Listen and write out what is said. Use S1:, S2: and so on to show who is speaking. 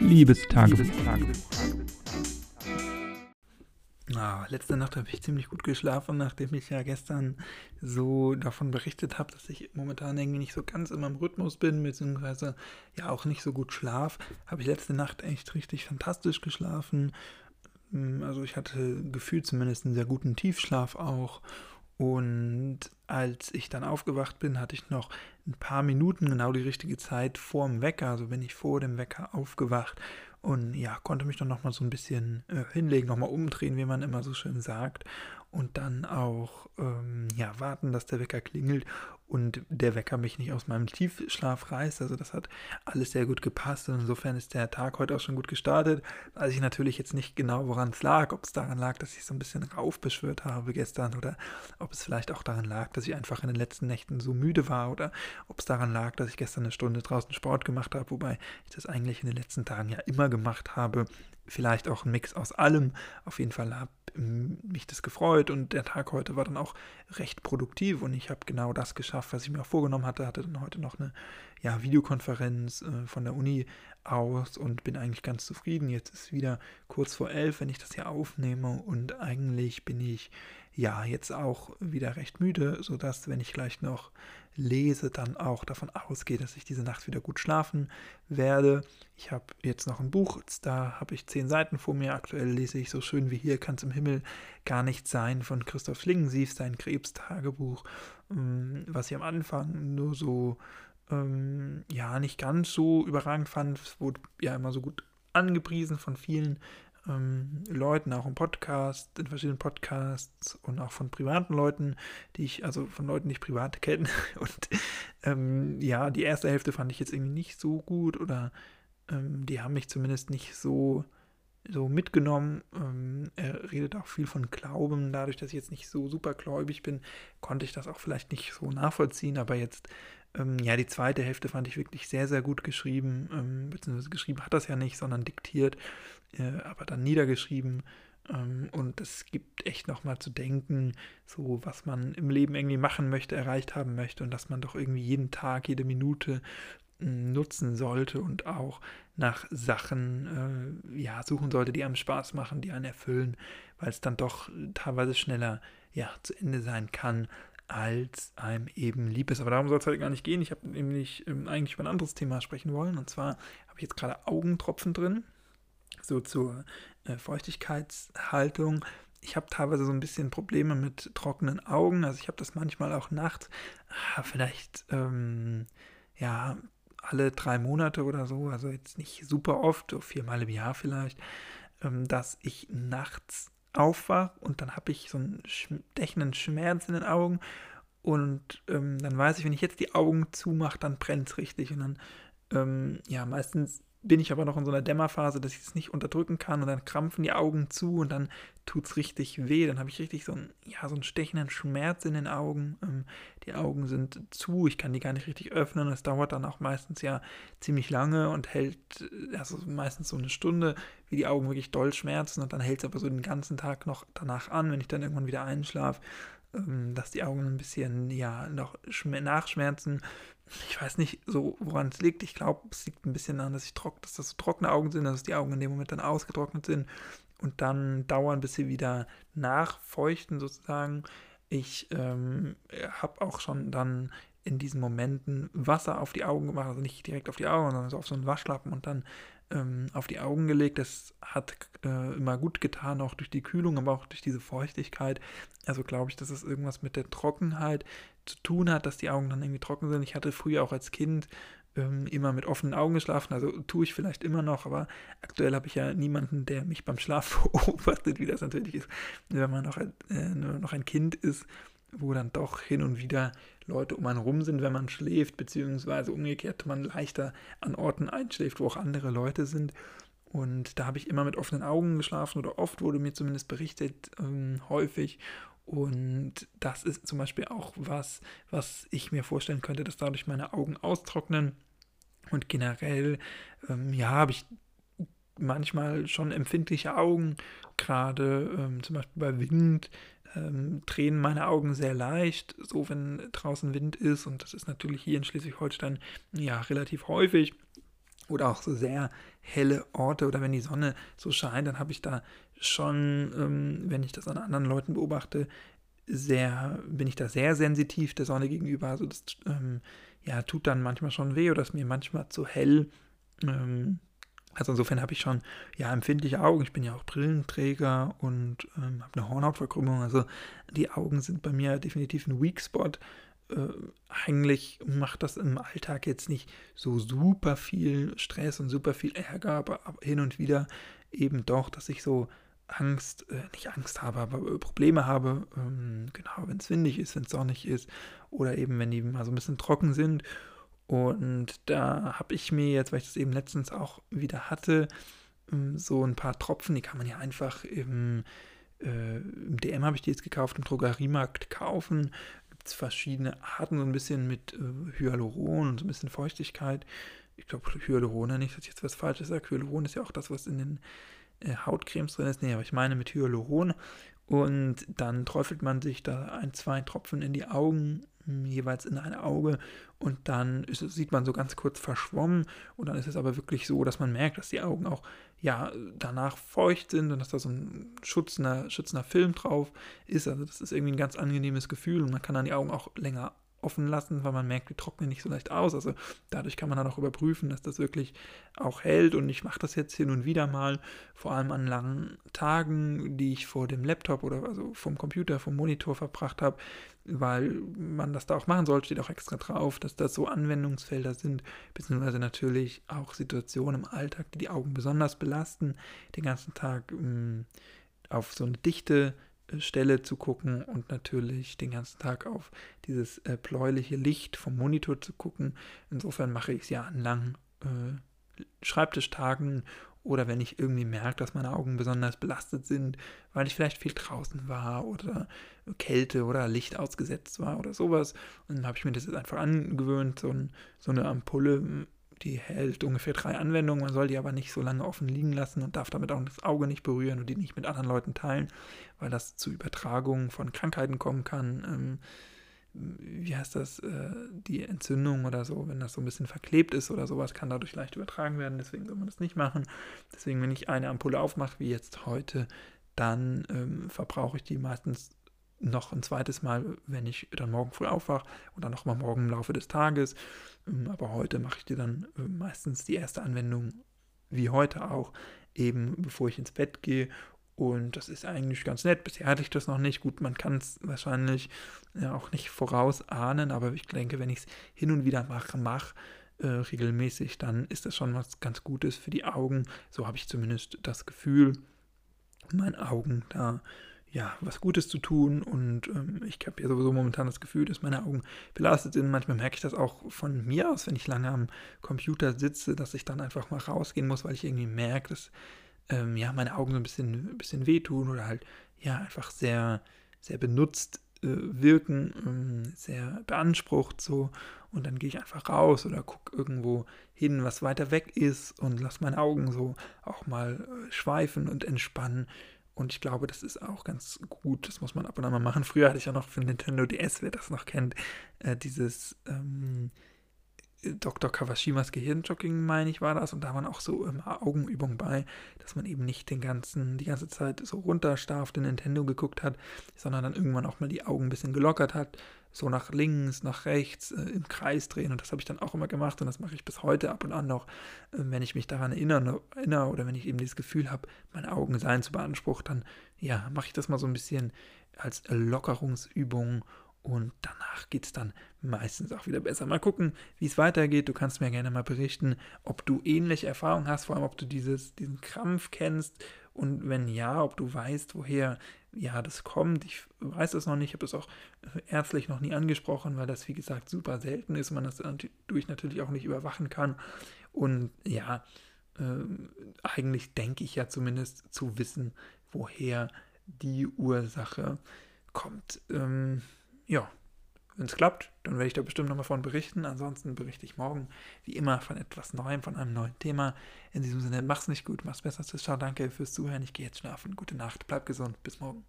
S1: Liebestagebuch.
S2: Ah, letzte Nacht habe ich ziemlich gut geschlafen, nachdem ich ja gestern so davon berichtet habe, dass ich momentan irgendwie nicht so ganz in meinem Rhythmus bin, beziehungsweise ja auch nicht so gut schlaf. Habe ich letzte Nacht echt richtig fantastisch geschlafen. Hm, also ich hatte gefühlt zumindest einen sehr guten Tiefschlaf auch. Und als ich dann aufgewacht bin, hatte ich noch ein paar Minuten genau die richtige Zeit vor dem Wecker. Also bin ich vor dem Wecker aufgewacht und ja, konnte mich dann nochmal so ein bisschen äh, hinlegen, nochmal umdrehen, wie man immer so schön sagt. Und dann auch ähm, ja, warten, dass der Wecker klingelt und der Wecker mich nicht aus meinem Tiefschlaf reißt. Also das hat alles sehr gut gepasst und insofern ist der Tag heute auch schon gut gestartet. Weiß ich natürlich jetzt nicht genau, woran es lag, ob es daran lag, dass ich so ein bisschen raufbeschwört habe gestern oder ob es vielleicht auch daran lag, dass ich einfach in den letzten Nächten so müde war oder ob es daran lag, dass ich gestern eine Stunde draußen Sport gemacht habe, wobei ich das eigentlich in den letzten Tagen ja immer gemacht habe. Vielleicht auch ein Mix aus allem. Auf jeden Fall habe mich das gefreut und der Tag heute war dann auch recht produktiv und ich habe genau das geschafft, was ich mir auch vorgenommen hatte. Hatte dann heute noch eine ja, Videokonferenz äh, von der Uni aus und bin eigentlich ganz zufrieden. Jetzt ist wieder kurz vor elf, wenn ich das hier aufnehme und eigentlich bin ich ja jetzt auch wieder recht müde, sodass, wenn ich gleich noch lese, dann auch davon ausgehe, dass ich diese Nacht wieder gut schlafen werde. Ich habe jetzt noch ein Buch, da habe ich zehn Seiten vor mir. Aktuell lese ich so schön wie hier kann es im Himmel gar nicht sein von Christoph Schlingensief, sein Krebstagebuch, ähm, was ich am Anfang nur so ähm, ja nicht ganz so überragend fand. Es wurde ja immer so gut angepriesen von vielen ähm, Leuten, auch im Podcast, in verschiedenen Podcasts und auch von privaten Leuten, die ich, also von Leuten, die ich privat kenne. Und ähm, ja, die erste Hälfte fand ich jetzt irgendwie nicht so gut oder ähm, die haben mich zumindest nicht so, so mitgenommen. Ähm, er redet auch viel von Glauben. Dadurch, dass ich jetzt nicht so super gläubig bin, konnte ich das auch vielleicht nicht so nachvollziehen. Aber jetzt ähm, ja, die zweite Hälfte fand ich wirklich sehr, sehr gut geschrieben, ähm, beziehungsweise geschrieben hat das ja nicht, sondern diktiert, äh, aber dann niedergeschrieben. Ähm, und es gibt echt nochmal zu denken, so was man im Leben irgendwie machen möchte, erreicht haben möchte und dass man doch irgendwie jeden Tag, jede Minute hm, nutzen sollte und auch nach Sachen äh, ja, suchen sollte, die einem Spaß machen, die einen erfüllen, weil es dann doch teilweise schneller ja, zu Ende sein kann, als einem eben lieb ist. Aber darum soll es halt gar nicht gehen. Ich habe nämlich ähm, eigentlich über ein anderes Thema sprechen wollen. Und zwar habe ich jetzt gerade Augentropfen drin, so zur äh, Feuchtigkeitshaltung. Ich habe teilweise so ein bisschen Probleme mit trockenen Augen. Also ich habe das manchmal auch nachts, ah, vielleicht ähm, ja alle drei Monate oder so, also jetzt nicht super oft, so viermal im Jahr vielleicht, ähm, dass ich nachts aufwache und dann habe ich so einen stechenden Schmerz in den Augen und ähm, dann weiß ich, wenn ich jetzt die Augen zumache, dann brennt es richtig und dann, ähm, ja, meistens bin ich aber noch in so einer Dämmerphase, dass ich es nicht unterdrücken kann und dann krampfen die Augen zu und dann tut es richtig weh. Dann habe ich richtig so einen, ja, so einen stechenden Schmerz in den Augen. Ähm, die Augen sind zu, ich kann die gar nicht richtig öffnen. Es dauert dann auch meistens ja ziemlich lange und hält, also meistens so eine Stunde, wie die Augen wirklich doll schmerzen und dann hält es aber so den ganzen Tag noch danach an, wenn ich dann irgendwann wieder einschlafe dass die Augen ein bisschen ja noch nachschmerzen ich weiß nicht so, woran es liegt. Ich glaube, es liegt ein bisschen daran, dass, ich trock, dass das so trockene Augen sind, dass die Augen in dem Moment dann ausgetrocknet sind und dann dauern, bis sie wieder nachfeuchten sozusagen. Ich ähm, habe auch schon dann in diesen Momenten Wasser auf die Augen gemacht, also nicht direkt auf die Augen, sondern so auf so einen Waschlappen und dann ähm, auf die Augen gelegt. Das hat äh, immer gut getan, auch durch die Kühlung, aber auch durch diese Feuchtigkeit. Also glaube ich, dass es irgendwas mit der Trockenheit zu tun hat, dass die Augen dann irgendwie trocken sind. Ich hatte früher auch als Kind ähm, immer mit offenen Augen geschlafen, also tue ich vielleicht immer noch, aber aktuell habe ich ja niemanden, der mich beim Schlaf beobachtet, wie das natürlich ist, wenn man noch äh, noch ein Kind ist, wo dann doch hin und wieder Leute um einen rum sind, wenn man schläft, beziehungsweise umgekehrt man leichter an Orten einschläft, wo auch andere Leute sind. Und da habe ich immer mit offenen Augen geschlafen oder oft wurde mir zumindest berichtet, ähm, häufig. Und das ist zum Beispiel auch was, was ich mir vorstellen könnte, dass dadurch meine Augen austrocknen. Und generell, ähm, ja, habe ich manchmal schon empfindliche Augen, gerade ähm, zum Beispiel bei Wind ähm, drehen meine Augen sehr leicht, so wenn draußen Wind ist. Und das ist natürlich hier in Schleswig-Holstein ja relativ häufig. oder auch so sehr helle Orte oder wenn die Sonne so scheint, dann habe ich da schon, ähm, wenn ich das an anderen Leuten beobachte, sehr, bin ich da sehr sensitiv der Sonne gegenüber. Also das ähm, ja, tut dann manchmal schon weh oder ist mir manchmal zu hell. Ähm, also insofern habe ich schon ja empfindliche Augen. Ich bin ja auch Brillenträger und ähm, habe eine Hornhautverkrümmung. Also die Augen sind bei mir definitiv ein Weak Spot. Äh, eigentlich macht das im Alltag jetzt nicht so super viel Stress und super viel Ärger, aber, hin und wieder eben doch, dass ich so Angst, äh, nicht Angst habe, aber äh, Probleme habe, ähm, genau, wenn es windig ist, wenn es sonnig ist oder eben wenn die mal so ein bisschen trocken sind. Und da habe ich mir jetzt, weil ich das eben letztens auch wieder hatte, ähm, so ein paar Tropfen, die kann man ja einfach im, äh, im DM habe ich die jetzt gekauft, im Drogeriemarkt kaufen. Gibt es verschiedene Arten, so ein bisschen mit äh, Hyaluron und so ein bisschen Feuchtigkeit. Ich glaube, Hyaluron, nicht, dass ich jetzt was Falsches sage. Hyaluron ist ja auch das, was in den äh, Hautcremes drin ist. Nee, aber ich meine mit Hyaluron. Und dann träufelt man sich da ein, zwei Tropfen in die Augen, jeweils in ein Auge. Und dann ist, sieht man so ganz kurz verschwommen. Und dann ist es aber wirklich so, dass man merkt, dass die Augen auch ja danach feucht sind und dass da so ein schützender, schützender Film drauf ist. Also das ist irgendwie ein ganz angenehmes Gefühl und man kann dann die Augen auch länger offen lassen, weil man merkt, die trocknen nicht so leicht aus. Also dadurch kann man dann auch überprüfen, dass das wirklich auch hält. Und ich mache das jetzt hin und wieder mal, vor allem an langen Tagen, die ich vor dem Laptop oder also vom Computer, vom Monitor verbracht habe, weil man das da auch machen soll, steht auch extra drauf, dass das so Anwendungsfelder sind, beziehungsweise natürlich auch Situationen im Alltag, die die Augen besonders belasten, den ganzen Tag mh, mm, auf so eine dichte Stelle zu gucken und natürlich den ganzen Tag auf dieses äh, bläuliche Licht vom Monitor zu gucken. Insofern mache ich es ja an langen äh, Schreibtischtagen oder wenn ich irgendwie merke, dass meine Augen besonders belastet sind, weil ich vielleicht viel draußen war oder Kälte oder Licht ausgesetzt war oder sowas. Und dann habe ich mir das jetzt einfach angewöhnt, so, ein, so eine Ampulle die hält ungefähr drei Anwendungen, man soll die aber nicht so lange offen liegen lassen und darf damit auch das Auge nicht berühren und die nicht mit anderen Leuten teilen, weil das zu Übertragungen von Krankheiten kommen kann. Ähm, wie heißt das, äh, die Entzündung oder so, wenn das so ein bisschen verklebt ist oder sowas, kann dadurch leicht übertragen werden, deswegen soll man das nicht machen. Deswegen, wenn ich eine Ampulle aufmache, wie jetzt heute, dann ähm, verbrauche ich die meistens noch ein zweites Mal, wenn ich dann morgen früh aufwache und dann nochmal morgen im Laufe des Tages. Ähm, aber heute mache ich dir dann äh, meistens die erste Anwendung, wie heute auch, eben bevor ich ins Bett gehe. Und das ist eigentlich ganz nett. Bisher hatte ich das noch nicht. Gut, man kann es wahrscheinlich ja, auch nicht vorausahnen, aber ich denke, wenn ich es hin und wieder mache, mache, äh, regelmäßig, dann ist das schon was ganz Gutes für die Augen. So habe ich zumindest das Gefühl, meinen Augen da ja, was Gutes zu tun. Und ähm, ich habe ja sowieso momentan das Gefühl, dass meine Augen belastet sind. Manchmal merke ich das auch von mir aus, wenn ich lange am Computer sitze, dass ich dann einfach mal rausgehen muss, weil ich irgendwie merke, dass ähm, ja, meine Augen so ein bisschen, ein bisschen wehtun oder halt ja einfach sehr, sehr benutzt äh, wirken, ähm, sehr beansprucht so. Und dann gehe ich einfach raus oder gucke irgendwo hin, was weiter weg ist und lasse meine Augen so auch mal äh, schweifen und entspannen und ich glaube, das ist auch ganz gut. Das muss man ab und an mal machen. Früher hatte ich ja noch für Nintendo DS, wer das noch kennt, äh, dieses ähm, Dr. Kawashimas Gehirnjogging, meine ich, war das. Und da waren auch so ähm, Augenübungen bei, dass man eben nicht den ganzen, die ganze Zeit so runterstarr auf den Nintendo geguckt hat, sondern dann irgendwann auch mal die Augen ein bisschen gelockert hat, so nach links, nach rechts, äh, im Kreis drehen. Und das habe ich dann auch immer gemacht und das mache ich bis heute ab und an noch, äh, wenn ich mich daran erinnere, erinnere oder wenn ich eben dieses Gefühl habe, meine Augen seien zu beansprucht, dann ja, mache ich das mal so ein bisschen als Lockerungsübung und danach geht es dann meistens auch wieder besser. Mal gucken, wie es weitergeht. Du kannst mir gerne mal berichten, ob du ähnliche Erfahrungen hast, vor allem ob du dieses, diesen Krampf kennst und wenn ja, ob du weißt, woher ja das kommt. Ich weiß es noch nicht, ich habe es auch ärztlich noch nie angesprochen, weil das wie gesagt super selten ist, man das dadurch natürlich auch nicht überwachen kann. Und ja, äh, eigentlich denke ich ja zumindest zu wissen, woher die Ursache kommt. Ähm, ja, wenn es klappt, dann werde ich da bestimmt nochmal von berichten. Ansonsten berichte ich morgen, wie immer, von etwas Neuem, von einem neuen Thema. In diesem Sinne, mach's nicht gut, mach's besser. Ciao, danke fürs Zuhören. Ich gehe jetzt schlafen. Gute Nacht, bleib gesund. Bis morgen.